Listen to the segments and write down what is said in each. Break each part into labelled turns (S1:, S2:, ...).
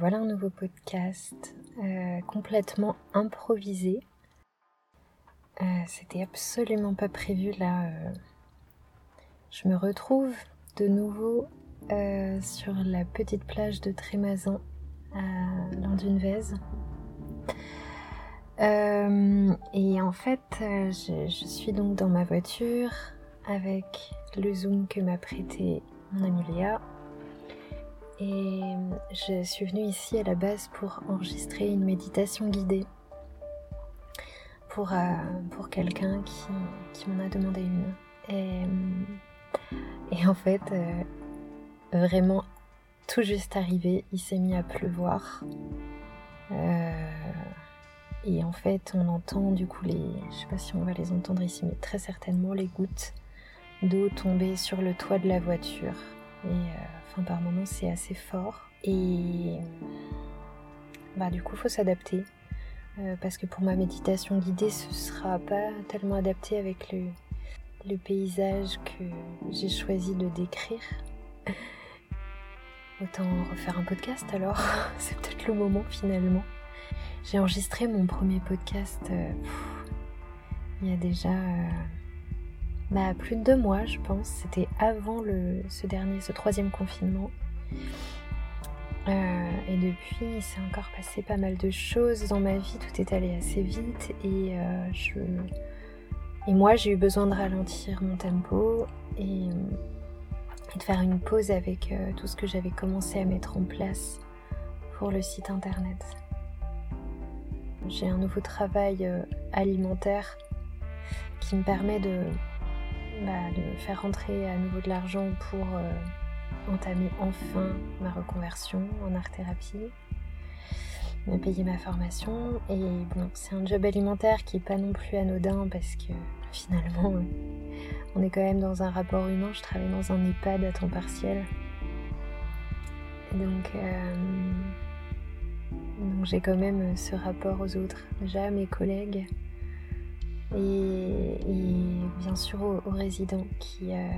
S1: voilà un nouveau podcast euh, complètement improvisé. Euh, c'était absolument pas prévu là. Euh. je me retrouve de nouveau sur la petite plage de Trémazan à Landunvez. et en fait, je, suis donc dans ma voiture avec le zoom que m'a prêté mon ami et je suis venue ici à la base pour enregistrer une méditation guidée pour, euh, pour quelqu'un qui, qui m'en a demandé une. Et, et en fait, euh, vraiment tout juste arrivé, il s'est mis à pleuvoir. Euh, et en fait, on entend du coup les, je sais pas si on va les entendre ici, mais très certainement les gouttes d'eau tomber sur le toit de la voiture. Et Enfin, par moments, c'est assez fort. Et bah, du coup, faut s'adapter. Euh, parce que pour ma méditation guidée, ce sera pas tellement adapté avec le, paysage que j'ai choisi de décrire. Autant refaire un podcast alors, c'est peut-être le moment finalement. J'ai enregistré mon premier podcast euh, il y a déjà euh, bah, plus de deux mois, je pense. C'était avant le, ce dernier, ce troisième confinement. Euh, et depuis, il s'est encore passé pas mal de choses dans ma vie. Tout est allé assez vite et euh, je et moi, j'ai eu besoin de ralentir mon tempo et, de faire une pause avec euh, tout ce que j'avais commencé à mettre en place pour le site internet. J'ai un nouveau travail alimentaire qui me permet de bah, de faire rentrer à nouveau de l'argent pour euh, entamer enfin ma reconversion en art-thérapie, me payer ma formation. Et bon, c'est un job alimentaire qui est pas non plus anodin parce que finalement, on est quand même dans un rapport humain. Je travaille dans un EHPAD à temps partiel. donc, euh, donc j'ai quand même ce rapport aux autres, déjà à mes collègues et, bien sûr aux, résidents qui, euh,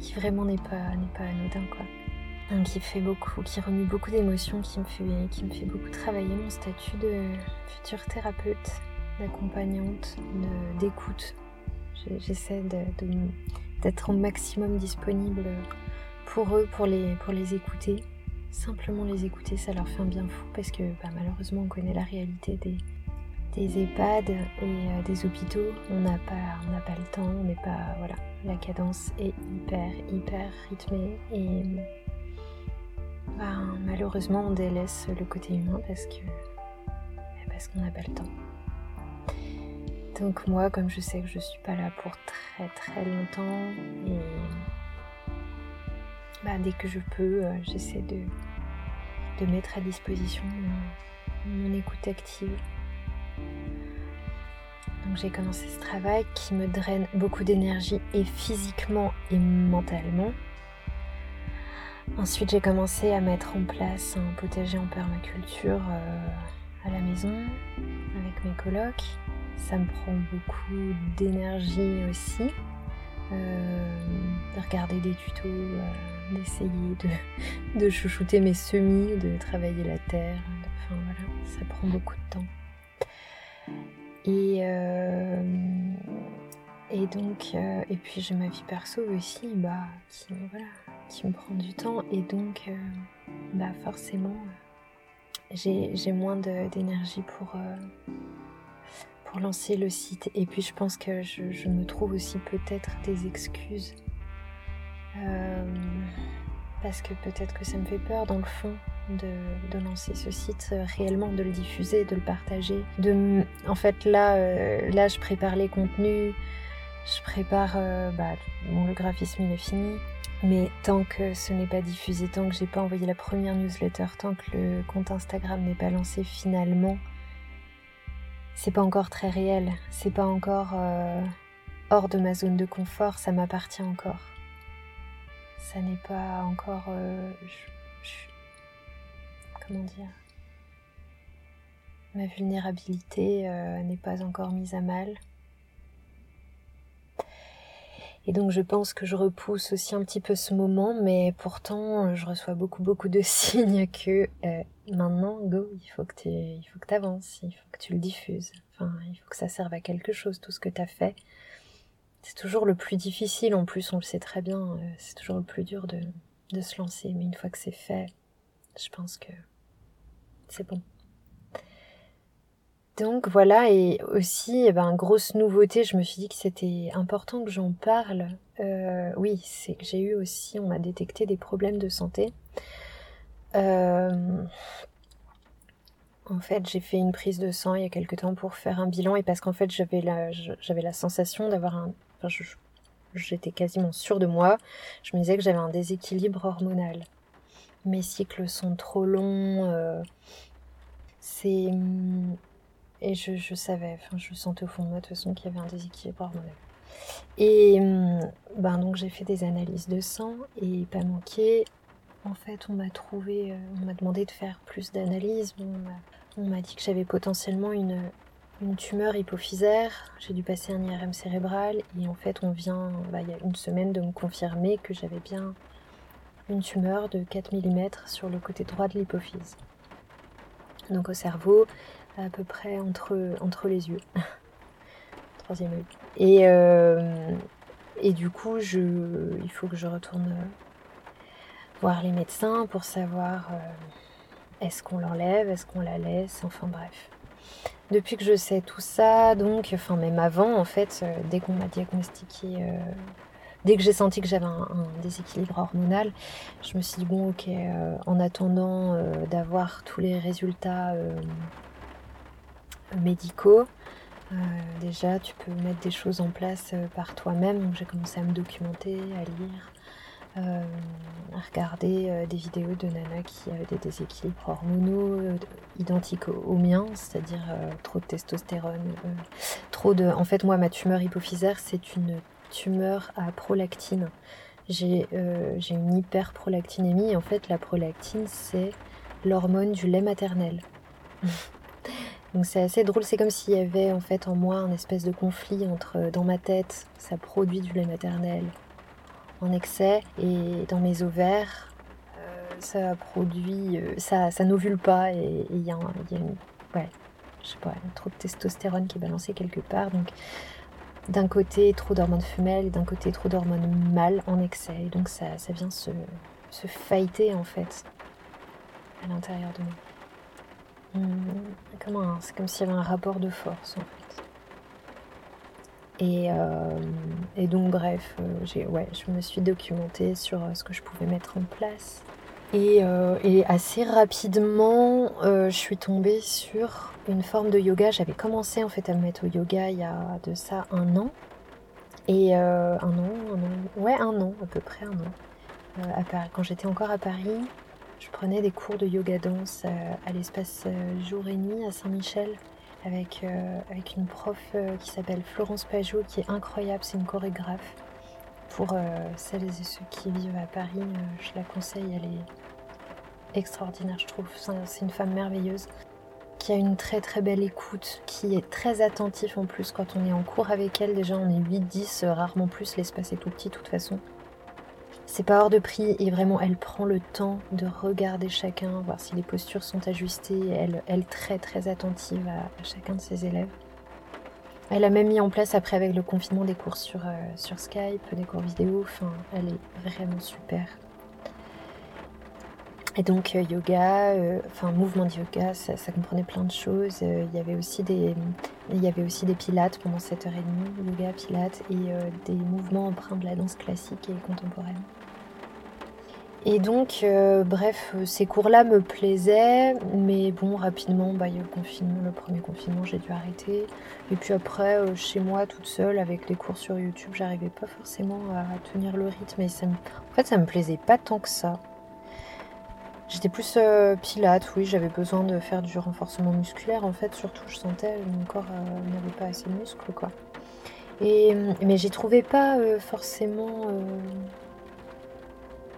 S1: qui vraiment n'est pas, pas anodin quoi. qui fait beaucoup, qui remue beaucoup d'émotions, qui me fait, qui me fait beaucoup travailler mon statut de future thérapeute, d'accompagnante, d'écoute. J'essaie d'être au maximum disponible pour eux, pour les, pour les écouter. Simplement les écouter, ça leur fait un bien fou parce que bah, malheureusement on connaît la réalité des, des EHPAD et euh, des hôpitaux, on n'a pas, pas le temps, on n'est pas, voilà, la cadence est hyper, hyper rythmée et ben, malheureusement on délaisse le côté humain parce que, parce qu'on n'a pas le temps. Donc moi, comme je sais que je suis pas là pour très très longtemps et ben, dès que je peux, euh, j'essaie de, mettre à disposition mon écoute active j'ai commencé ce travail qui me draine beaucoup d'énergie et physiquement et mentalement. Ensuite j'ai commencé à mettre en place un potager en permaculture euh, à la maison avec mes colocs. Ça me prend beaucoup d'énergie aussi. Euh, de regarder des tutos, euh, d'essayer de, de, chouchouter mes semis, de travailler la terre. enfin voilà, ça prend beaucoup de temps. Et, euh, et donc, euh, et puis j'ai ma vie perso aussi, bah, qui, me prend du temps. Et donc, euh, bah, forcément, j'ai moins d'énergie pour, lancer le site. Et puis, je pense que je me trouve aussi peut-être des excuses. parce que peut-être que ça me fait peur dans le fond de, lancer ce site euh, réellement, de le diffuser, de le partager. En fait, là, euh, là, je prépare les contenus, je prépare. Euh, bah, bon, le graphisme, il est fini. Mais tant que ce n'est pas diffusé, tant que j'ai pas envoyé la première newsletter, tant que le compte Instagram n'est pas lancé finalement, c'est pas encore très réel. C'est pas encore hors de ma zone de confort, ça m'appartient encore. Ça n'est pas encore comment dire, ma vulnérabilité euh, n'est pas encore mise à mal. Et donc je pense que je repousse aussi un petit peu ce moment, mais pourtant je reçois beaucoup beaucoup de signes que euh, maintenant, go, il faut que tu il faut que avances, il faut que tu le diffuses. Enfin, il faut que ça serve à quelque chose, tout ce que tu as fait. C'est toujours le plus difficile, en plus on le sait très bien, euh, c'est toujours le plus dur de se lancer, mais une fois que c'est fait, je pense que c'est bon. Donc voilà, et aussi, eh ben, grosse nouveauté, je me suis dit que c'était important que j'en parle. Euh, oui, c'est que j'ai eu aussi, on m'a détecté des problèmes de santé. Euh, en fait, j'ai fait une prise de sang il y a quelques temps pour faire un bilan et parce qu'en fait, j'avais la, j'avais la sensation d'avoir un. J'étais quasiment sûre de moi. Je me disais que j'avais un déséquilibre hormonal. Mes cycles sont trop longs. Euh, c'est et je, savais, enfin, je sentais au fond de moi de toute façon qu'il y avait un déséquilibre hormonal. Et hum, ben donc j'ai fait des analyses de sang et pas manqué. En fait, on m'a trouvé, euh, on m'a demandé de faire plus d'analyses. On m'a dit que j'avais potentiellement une, une tumeur hypophysaire. J'ai dû passer un IRM cérébral et en fait, on vient, bah, il y a une semaine, de me confirmer que j'avais bien une tumeur de 4 mm sur le côté droit de l'hypophyse. Donc au cerveau, à peu près entre, les yeux. Troisième euh, et du coup, il faut que je retourne voir les médecins pour savoir euh, est-ce qu'on l'enlève, est-ce qu'on la laisse, enfin bref. Depuis que je sais tout ça, donc, enfin même avant, en fait, euh, dès qu'on m'a diagnostiqué, dès que j'ai senti que j'avais un, déséquilibre hormonal, je me suis dit bon, ok, en attendant d'avoir tous les résultats médicaux. Euh, déjà, tu peux mettre des choses en place euh, par toi-même. Donc, j'ai commencé à me documenter, à lire, euh, à regarder des vidéos de Nana qui avaient des déséquilibres hormonaux identiques aux, miens, c'est-à-dire trop de testostérone, trop de. En fait, moi, ma tumeur hypophysaire, c'est une tumeur à prolactine. J'ai une hyperprolactinémie. En fait, la prolactine, c'est l'hormone du lait maternel. Donc c'est assez drôle, c'est comme s'il y avait en fait en moi un espèce de conflit entre euh, dans ma tête, ça produit du lait maternel en excès, et dans mes ovaires, euh, ça produit, euh, ça, ça n'ovule pas, et il y, a, une, ouais, je sais pas, trop de testostérone qui est balancée quelque part. Donc d'un côté trop d'hormones femelles, d'un côté trop d'hormones mâles en excès, donc ça, ça vient se, se failliter en fait à l'intérieur de moi. Hmm, c'est comme s'il y avait un rapport de force en fait. Et, euh, donc bref, euh, je me suis documentée sur euh, ce que je pouvais mettre en place. Et, assez rapidement, je suis tombée sur une forme de yoga. J'avais commencé en fait à me mettre au yoga il y a de ça un an. Et un an, un an, ouais un an à peu près un an. quand j'étais encore à Paris, je prenais des cours de yoga danse euh, à l'espace euh, jour et nuit à Saint-Michel avec, euh, avec une prof qui s'appelle Florence Pajot qui est incroyable, c'est une chorégraphe. Pour celles et ceux qui vivent à Paris, je la conseille, elle est extraordinaire je trouve. C'est une femme merveilleuse qui a une très très belle écoute, qui est très attentif en plus quand on est en cours avec elle. Déjà on est 8-10, rarement plus, l'espace est tout petit de toute façon. C'est pas hors de prix et vraiment elle prend le temps de regarder chacun, voir si les postures sont ajustées. Elle, elle très très attentive à, chacun de ses élèves. Elle a même mis en place après avec le confinement des cours sur, euh, Skype, des cours vidéo. Enfin, elle est vraiment super. Et donc euh, yoga, euh, enfin mouvement de yoga, ça, comprenait plein de choses. il y avait aussi des, il y avait aussi des pilates pendant 7h30, yoga, pilates et des mouvements empreints de la danse classique et contemporaine. Et donc, euh, bref, ces cours-là me plaisaient, mais bon, rapidement, bah, il y a eu le confinement, le premier confinement, j'ai dû arrêter. Et puis après, euh, chez moi, toute seule, avec les cours sur YouTube, j'arrivais pas forcément à tenir le rythme. Et en fait, ça me plaisait pas tant que ça. J'étais plus euh, pilate, oui, j'avais besoin de faire du renforcement musculaire. En fait, surtout, je sentais mon corps n'avait pas assez de muscles, quoi. Et, mais j'y trouvais pas forcément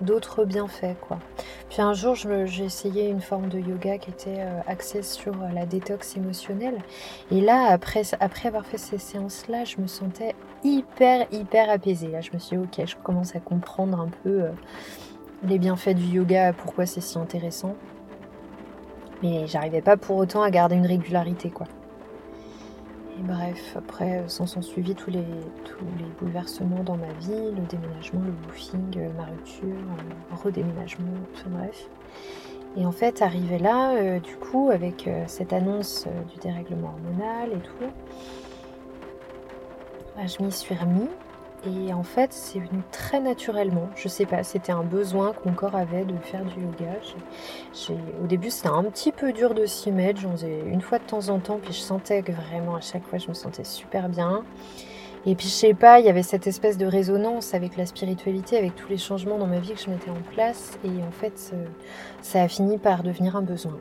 S1: d'autres bienfaits quoi. Puis un jour j'ai essayé une forme de yoga qui était euh, axée sur euh, la détox émotionnelle et là après, après avoir fait ces séances là je me sentais hyper, hyper apaisée. Là, je me suis dit, ok, je commence à comprendre un peu euh, les bienfaits du yoga, pourquoi c'est si intéressant. Mais j'arrivais pas pour autant à garder une régularité, quoi. Et bref, après, euh, s'en sont suivis tous les, tous les bouleversements dans ma vie, le déménagement, le woofing, euh, ma rupture, redéménagement, enfin bref. Et en fait, arrivé là, du coup, avec cette annonce du dérèglement hormonal et tout, bah, je m'y suis remis. Et en fait, c'est venu très naturellement. Je sais pas, c'était un besoin que mon corps avait de faire du yoga. au début, c'était un petit peu dur de s'y mettre. J'en faisais une fois de temps en temps, puis je sentais que vraiment à chaque fois, je me sentais super bien. Et puis, je sais pas, il y avait cette espèce de résonance avec la spiritualité, avec tous les changements dans ma vie que je mettais en place. Et en fait, ça a fini par devenir un besoin.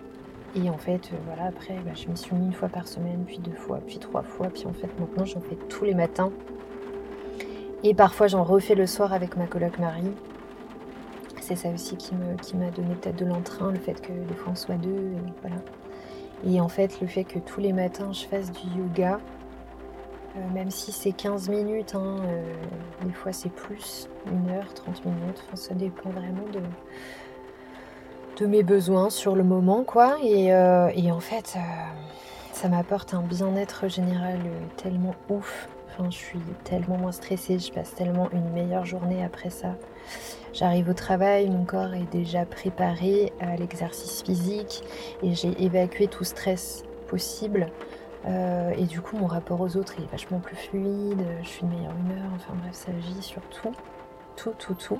S1: Et en fait, euh, voilà, après, bah, je me suis mis une fois par semaine, puis deux fois, puis trois fois, puis en fait, maintenant, j'en fais tous les matins. Et parfois, j'en refais le soir avec ma coloc Marie. C'est ça aussi qui m'a donné peut-être de l'entrain, le fait que des fois on soit deux, et voilà. Et en fait, le fait que tous les matins je fasse du yoga, euh, même si c'est 15 minutes, hein, euh, des fois c'est plus, une heure, 30 minutes, ça dépend vraiment de, mes besoins sur le moment, quoi. Et, euh, en fait, ça m'apporte un bien-être général tellement ouf. Je suis tellement moins stressée, je passe tellement une meilleure journée après ça. J'arrive au travail, mon corps est déjà préparé à l'exercice physique et j'ai évacué tout stress possible. et du coup, mon rapport aux autres est vachement plus fluide, je suis de meilleure humeur, enfin bref, ça agit sur tout, tout, tout, tout.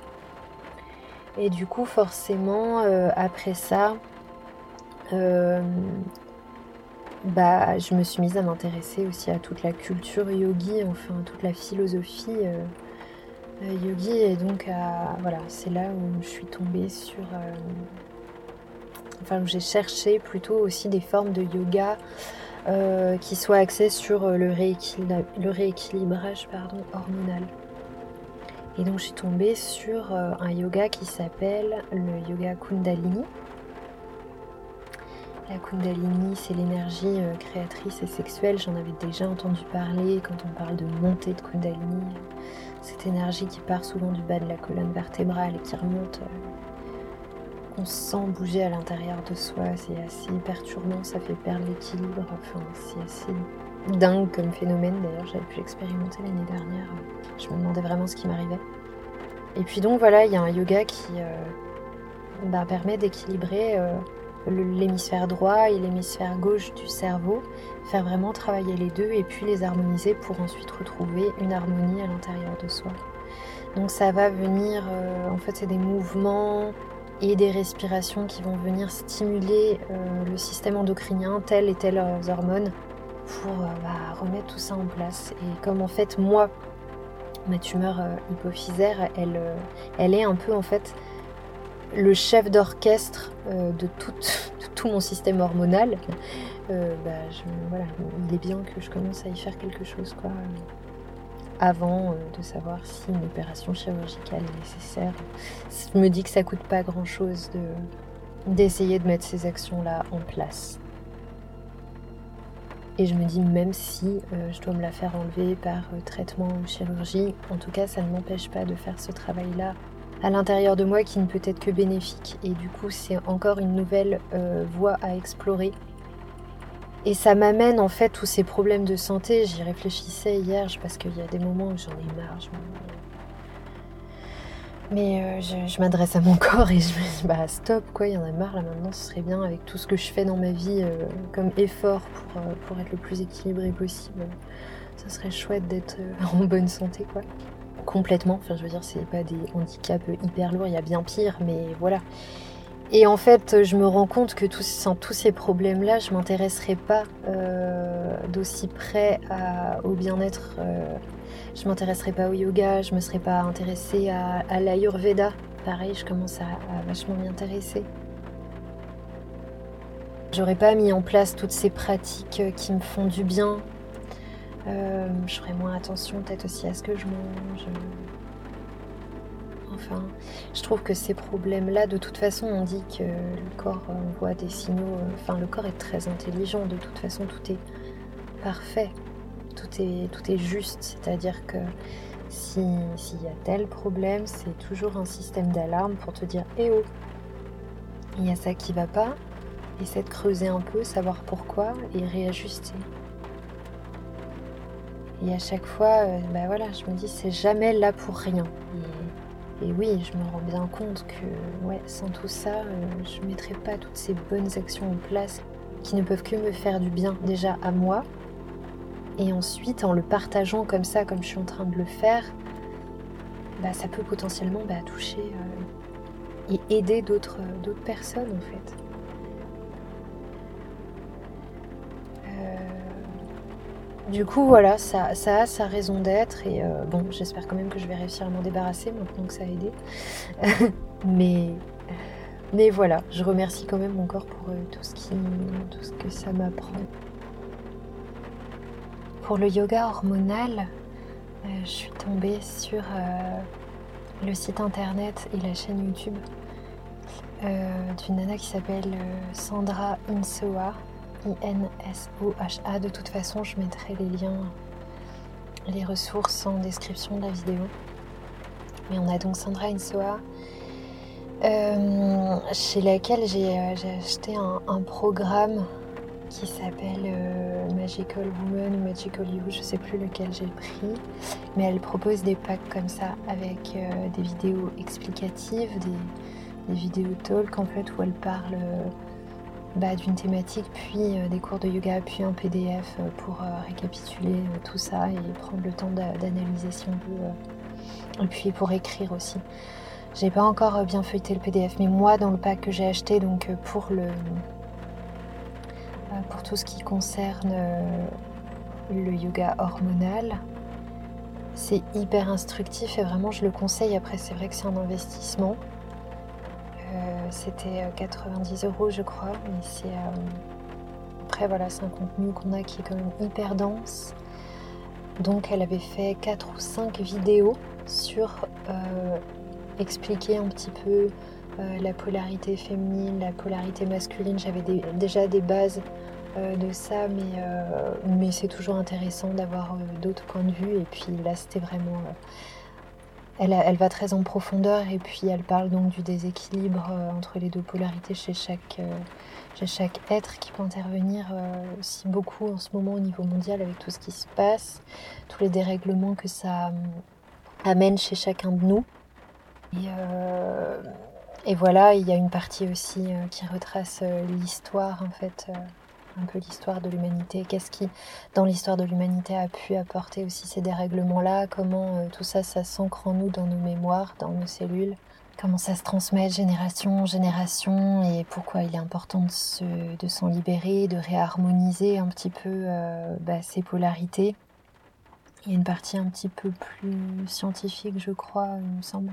S1: Et du coup, forcément, euh, après ça, euh, bah, je me suis mise à m'intéresser aussi à toute la culture yogi, enfin toute la philosophie euh, yogi. Et donc, voilà, c'est là où je suis tombée sur. enfin, où j'ai cherché plutôt aussi des formes de yoga qui soient axées sur le, rééquilibrage hormonal. Et donc je suis tombée sur euh, un yoga qui s'appelle le yoga Kundalini. La Kundalini, c'est l'énergie euh, créatrice et sexuelle. J'en avais déjà entendu parler quand on parle de montée de Kundalini. Cette énergie qui part souvent du bas de la colonne vertébrale et qui remonte, euh, qu'on sent bouger à l'intérieur de soi. C'est assez perturbant, ça fait perdre l'équilibre. Enfin, c'est assez dingue comme phénomène. D'ailleurs, j'avais pu l'expérimenter l'année dernière. Je me demandais vraiment ce qui m'arrivait. Et puis donc voilà, il y a un yoga qui euh, bah, permet d'équilibrer l'hémisphère droit et l'hémisphère gauche du cerveau, faire vraiment travailler les deux et puis les harmoniser pour ensuite retrouver une harmonie à l'intérieur de soi. Donc ça va venir, euh, en fait c'est des mouvements et des respirations qui vont venir stimuler le système endocrinien, telles et telles hormones, pour bah, remettre tout ça en place. Et comme en fait moi, ma tumeur euh, hypophysaire, elle, euh, elle est un peu en fait le chef d'orchestre euh, de, tout, mon système hormonal. Bah, voilà, il est bien que je commence à y faire quelque chose quoi, avant de savoir si une opération chirurgicale est nécessaire. Je me dis que ça coûte pas grand chose d'essayer de mettre ces actions-là en place. Et je me dis, même si euh, je dois me la faire enlever par euh, traitement ou chirurgie, en tout cas, ça ne m'empêche pas de faire ce travail-là à l'intérieur de moi qui ne peut être que bénéfique. Et du coup, c'est encore une nouvelle euh, voie à explorer. Et ça m'amène en fait tous ces problèmes de santé. J'y réfléchissais hier parce qu'il y a des moments où j'en ai marre. Mais euh, je, m'adresse à mon corps et je me dis bah stop quoi, il y en a marre là maintenant, ce serait bien avec tout ce que je fais dans ma vie euh, comme effort pour, pour, être le plus équilibré possible. Ça serait chouette d'être en bonne santé quoi. Complètement, enfin je veux dire c'est pas des handicaps hyper lourds, il y a bien pire, mais voilà. Et en fait, je me rends compte que sans tous ces problèmes-là, je m'intéresserais pas d'aussi près au bien-être je m'intéresserais pas au yoga, je me serais pas intéressée à, l'ayurveda. Pareil, je commence à, vachement m'y intéresser. J'aurais pas mis en place toutes ces pratiques qui me font du bien. Euh, je ferais moins attention peut-être aussi à ce que je mange. Enfin, je trouve que ces problèmes-là, de toute façon, on dit que le corps envoie des signaux. Enfin, le corps est très intelligent. De toute façon, tout est parfait tout est, tout est juste. C'est-à-dire que s'il y a tel problème, c'est toujours un système d'alarme pour te dire Eh oh, il y a ça qui va pas. Essaie de creuser un peu, savoir pourquoi et réajuster. Et à chaque fois, euh, bah voilà, je me dis c'est jamais là pour rien. Et, oui, je me rends bien compte que ouais, sans tout ça, euh, je ne mettrais pas toutes ces bonnes actions en place qui ne peuvent que me faire du bien déjà à moi. Et ensuite, en le partageant comme ça, comme je suis en train de le faire, bah, ça peut potentiellement bah, toucher euh, et aider d'autres personnes en fait. Du coup, voilà, ça, a sa raison d'être et euh, bon, j'espère quand même que je vais réussir à m'en débarrasser maintenant que ça a aidé. mais, voilà, je remercie quand même mon corps pour euh, tout, ce que ça m'apprend. Pour le yoga hormonal, euh, je suis tombée sur le site internet et la chaîne YouTube d'une nana qui s'appelle Sandra Insoa I-N-S-O-H-A. De toute façon, je mettrai les liens, les ressources en description de la vidéo. Mais on a donc Sandra Insoa, euh, chez laquelle j'ai euh, acheté un, programme qui s'appelle euh, Magical Woman ou Magical You, je sais plus lequel j'ai pris, mais elle propose des packs comme ça avec des vidéos explicatives, des, des vidéos talk en fait où elle parle bah, d'une thématique, puis euh, des cours de yoga, puis un PDF euh, pour euh, récapituler tout ça et prendre le temps d'analyser si on veut. et puis pour écrire aussi. J'ai pas encore bien feuilleté le PDF, mais moi dans le pack que j'ai acheté, donc pour le pour tout ce qui concerne le yoga hormonal, c'est hyper instructif et vraiment je le conseille. Après c'est vrai que c'est un investissement. Euh, c'était 90 euh, euros, je crois. Mais c'est euh, après voilà, c'est un contenu qu'on a qui est quand même hyper dense. Donc elle avait fait 4 ou 5 vidéos sur expliquer un petit peu la polarité féminine, la polarité masculine. J'avais déjà des bases de ça, mais, mais c'est toujours intéressant d'avoir d'autres points de vue. Et puis là, c'était vraiment elle, va très en profondeur et puis elle parle donc du déséquilibre euh, entre les deux polarités chez chaque, euh, être qui peut intervenir euh, aussi beaucoup en ce moment au niveau mondial avec tout ce qui se passe, tous les dérèglements que ça amène chez chacun de nous. Et, voilà, il y a une partie aussi qui retrace l'histoire en fait un peu l'histoire de l'humanité, qu'est-ce qui, dans l'histoire de l'humanité, a pu apporter aussi ces dérèglements-là, comment euh, tout ça, ça s'ancre en nous, dans nos mémoires, dans nos cellules, comment ça se transmet de génération en génération et pourquoi il est important de, s'en libérer, de réharmoniser un petit peu euh, bah, ces polarités. Il y a une partie un petit peu plus scientifique, je crois, il me semble.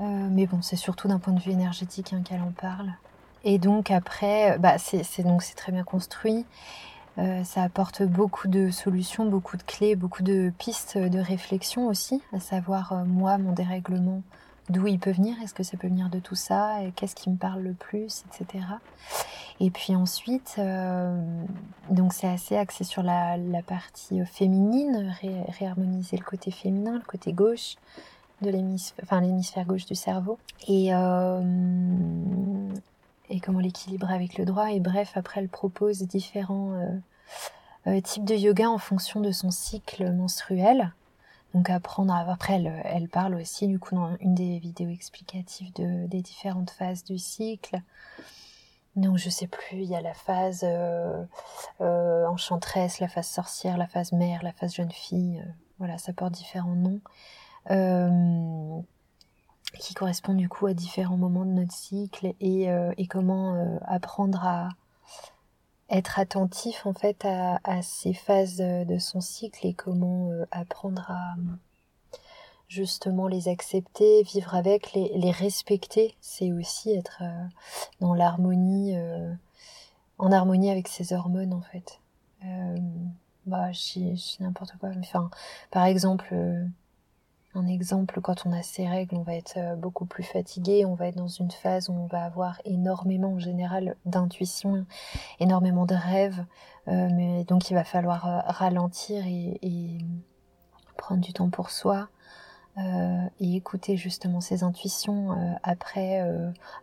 S1: Euh, mais bon, c'est surtout d'un point de vue énergétique hein, qu'elle en parle. Et donc après, bah c'est donc c'est très bien construit. Euh, ça apporte beaucoup de solutions, beaucoup de clés, beaucoup de pistes de réflexion aussi, à savoir euh, moi, mon dérèglement, d'où il peut venir, est-ce que ça peut venir de tout ça, qu'est-ce qui me parle le plus, etc. Et puis ensuite, euh, donc c'est assez axé sur la, la partie féminine, réharmoniser le côté féminin, le côté gauche de l'hémisphère, enfin l'hémisphère gauche du cerveau. Et et comment l'équilibrer avec le droit. Et bref, après, elle propose différents euh, euh, types de yoga en fonction de son cycle menstruel. Donc apprendre à... Après, elle, elle, parle aussi, du coup, dans une des vidéos explicatives de, des différentes phases du cycle. Donc je sais plus, il y a la phase euh, enchanteresse, la phase sorcière, la phase mère, la phase jeune fille. voilà, ça porte différents noms qui correspond du coup à différents moments de notre cycle et, euh, comment euh, apprendre à être attentif en fait à, ces phases de son cycle et comment euh, apprendre à justement les accepter, vivre avec, les, respecter, c'est aussi être dans l'harmonie, en harmonie avec ses hormones en fait. bah, je n'importe quoi. Enfin, par exemple, Un exemple, quand on a ces règles, on va être euh, beaucoup plus fatigué, on va être dans une phase où on va avoir énormément en général d'intuition, énormément de rêves, euh, mais donc il va falloir euh, ralentir et, prendre du temps pour soi. et écouter justement ses intuitions. après,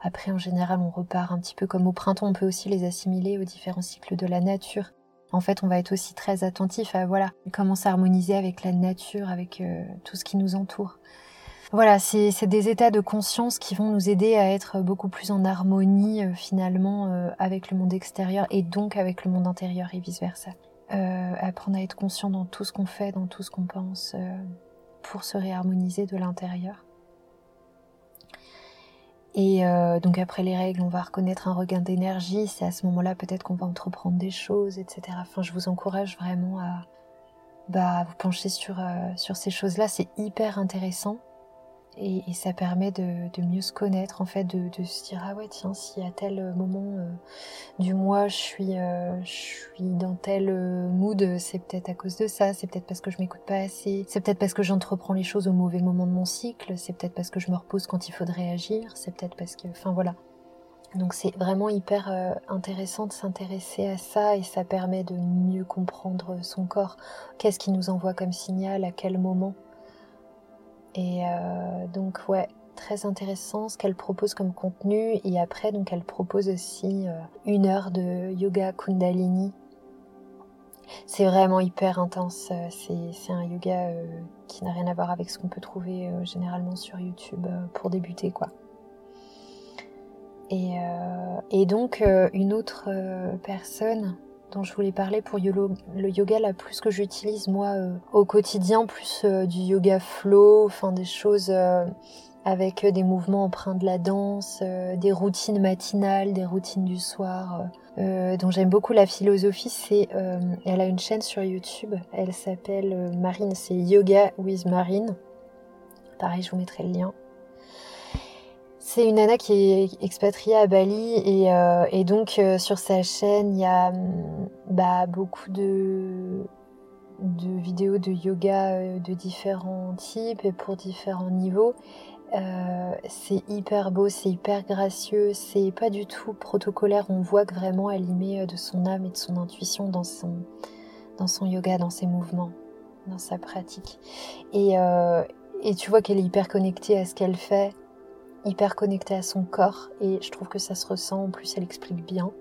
S1: après, en général, on repart un petit peu comme au printemps. On peut aussi les assimiler aux différents cycles de la nature en fait, on va être aussi très attentif à voilà comment s'harmoniser avec la nature, avec euh, tout ce qui nous entoure. Voilà, c'est des états de conscience qui vont nous aider à être beaucoup plus en harmonie euh, finalement euh, avec le monde extérieur et donc avec le monde intérieur et vice versa. apprendre à être conscient dans tout ce qu'on fait, dans tout ce qu'on pense, pour se réharmoniser de l'intérieur. Et euh, donc après les règles, on va reconnaître un regain d'énergie. C'est à ce moment-là peut-être qu'on va entreprendre des choses, etc. Enfin, je vous encourage vraiment à, bah, vous pencher sur, euh, sur ces choses-là. C'est hyper intéressant. Et, ça permet de, mieux se connaître, en fait, de, se dire ah ouais tiens si à tel moment euh, du mois je suis euh, je suis dans tel euh, mood, c'est peut-être à cause de ça, c'est peut-être parce que je m'écoute pas assez, c'est peut-être parce que j'entreprends les choses au mauvais moment de mon cycle, c'est peut-être parce que je me repose quand il faudrait agir, c'est peut-être parce que enfin voilà. Donc c'est vraiment hyper intéressant de s'intéresser à ça et ça permet de mieux comprendre son corps. Qu'est-ce qui nous envoie comme signal, à quel moment? Et euh, donc ouais, très intéressant ce qu'elle propose comme contenu. Et après, donc elle propose aussi euh, une heure de yoga Kundalini. C'est vraiment hyper intense. Euh, c'est un yoga qui n'a rien à voir avec ce qu'on peut trouver généralement sur YouTube pour débuter, quoi. Et, et donc une autre personne dont je voulais parler pour le yoga là plus que j'utilise moi euh, au quotidien plus euh, du yoga flow enfin des choses euh, avec des mouvements empreints de la danse des routines matinales des routines du soir dont j'aime beaucoup la philosophie c'est elle a une chaîne sur YouTube elle s'appelle Marine c'est Yoga with Marine. Pareil je vous mettrai le lien c'est une nana qui est expatriée à Bali et, euh, donc euh, sur sa chaîne il y a mm, bah, beaucoup de, vidéos de yoga euh, de différents types et pour différents niveaux. c'est hyper beau, c'est hyper gracieux, c'est pas du tout protocolaire. On voit que vraiment elle y met de son âme et de son intuition dans son, yoga, dans ses mouvements, dans sa pratique. Et tu vois qu'elle est hyper connectée à ce qu'elle fait hyper connectée à son corps et je trouve que ça se ressent, en plus elle explique bien.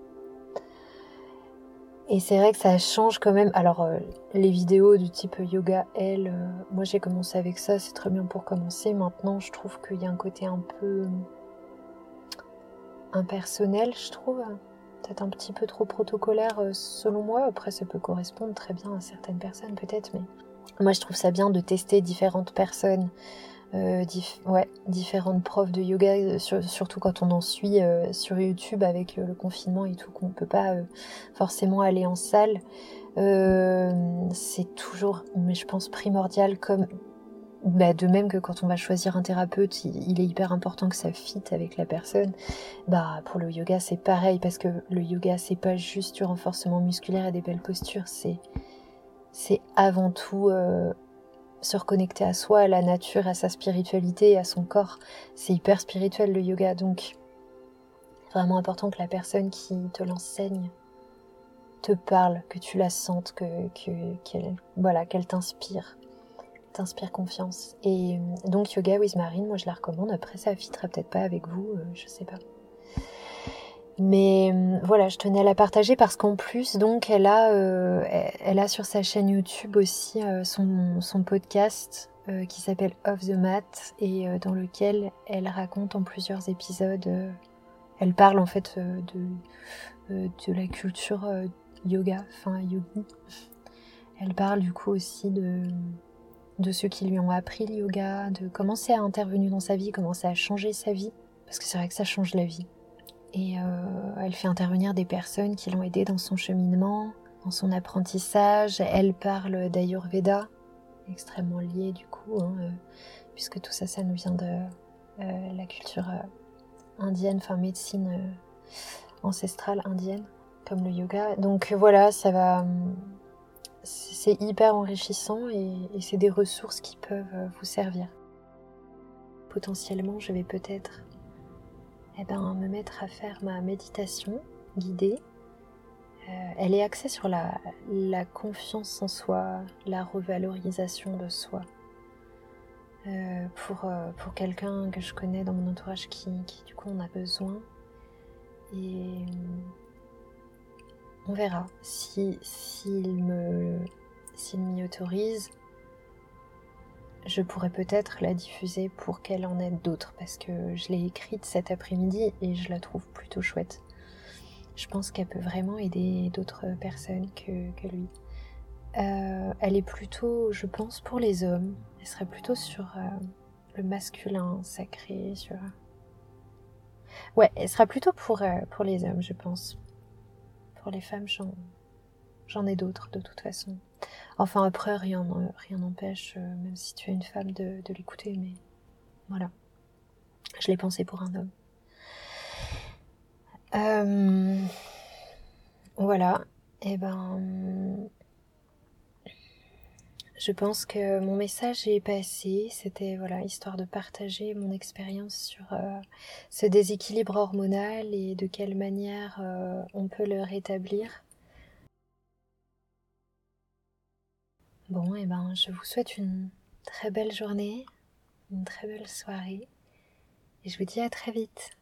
S1: Et c'est vrai que ça change quand même. Alors, euh, les vidéos du type yoga, elle, euh, moi j'ai commencé avec ça, c'est très bien pour commencer. Maintenant, je trouve qu'il y a un côté un peu impersonnel, je trouve. Peut-être un petit peu trop protocolaire euh, selon moi. Après, ça peut correspondre très bien à certaines personnes, peut-être, mais moi je trouve ça bien de tester différentes personnes, euh, ouais, différentes profs de yoga, euh, surtout quand on en suit euh, sur YouTube avec le confinement et tout, qu'on ne peut pas forcément aller en salle. c'est toujours, mais je pense, primordial comme bah, de même que quand on va choisir un thérapeute, il, est hyper important que ça fitte avec la personne. Bah pour le yoga c'est pareil parce que le yoga c'est pas juste du renforcement musculaire et des belles postures, c'est c'est avant tout se reconnecter à soi, à la nature, à sa spiritualité, à son corps. C'est hyper spirituel le yoga, donc vraiment important que la personne qui te l'enseigne te parle, que tu la sentes, que qu'elle voilà, qu'elle t'inspire, t'inspire confiance. Et donc yoga with Marine, moi je la recommande. Après ça fitera peut-être pas avec vous, euh, je sais pas. Mais euh, voilà, je tenais à la partager parce qu'en plus, donc, elle a, euh, elle a sur sa chaîne YouTube aussi euh, son, podcast qui s'appelle Off the Mat et dans lequel elle raconte en plusieurs épisodes, elle parle en fait de, de la culture yoga, enfin yogi. Elle parle du coup aussi de, de ceux qui lui ont appris le yoga, de comment c'est intervenu dans sa vie, comment ça a changé sa vie, parce que c'est vrai que ça change la vie. Et euh, elle fait intervenir des personnes qui l'ont aidée dans son cheminement, dans son apprentissage. Elle parle d'Ayurveda, extrêmement lié du coup, hein, euh, puisque tout ça, ça nous vient de euh, la culture indienne, enfin médecine ancestrale indienne, comme le yoga. Donc voilà, ça va. C'est hyper enrichissant et c'est des ressources qui peuvent vous servir. potentiellement je vais peut-être eh ben, me mettre à faire ma méditation guidée. Euh, elle est axée sur la, confiance en soi, la revalorisation de soi. Euh, pour, euh, pour quelqu'un que je connais dans mon entourage qui, du coup en a besoin. Et on verra s'il m'y autorise je pourrais peut-être la diffuser pour qu'elle en aide d'autres parce que je l'ai écrite cet après-midi et je la trouve plutôt chouette. Je pense qu'elle peut vraiment aider d'autres personnes que, lui. Euh, elle est plutôt, je pense, pour les hommes. Elle serait plutôt sur euh, le masculin sacré, sur... Ouais, elle sera plutôt pour, euh, pour les hommes, je pense. Pour les femmes, j'en ai d'autres de toute façon. Enfin, après, rien n'empêche, euh, même si tu es une femme, de, l'écouter, mais voilà. Je l'ai pensé pour un homme. Euh, voilà. Et eh ben. Je pense que mon message est passé. C'était voilà histoire de partager mon expérience sur euh, ce déséquilibre hormonal et de quelle manière on peut le rétablir. Bon, et eh ben, je vous souhaite une très belle journée, une très belle soirée, et je vous dis à très vite.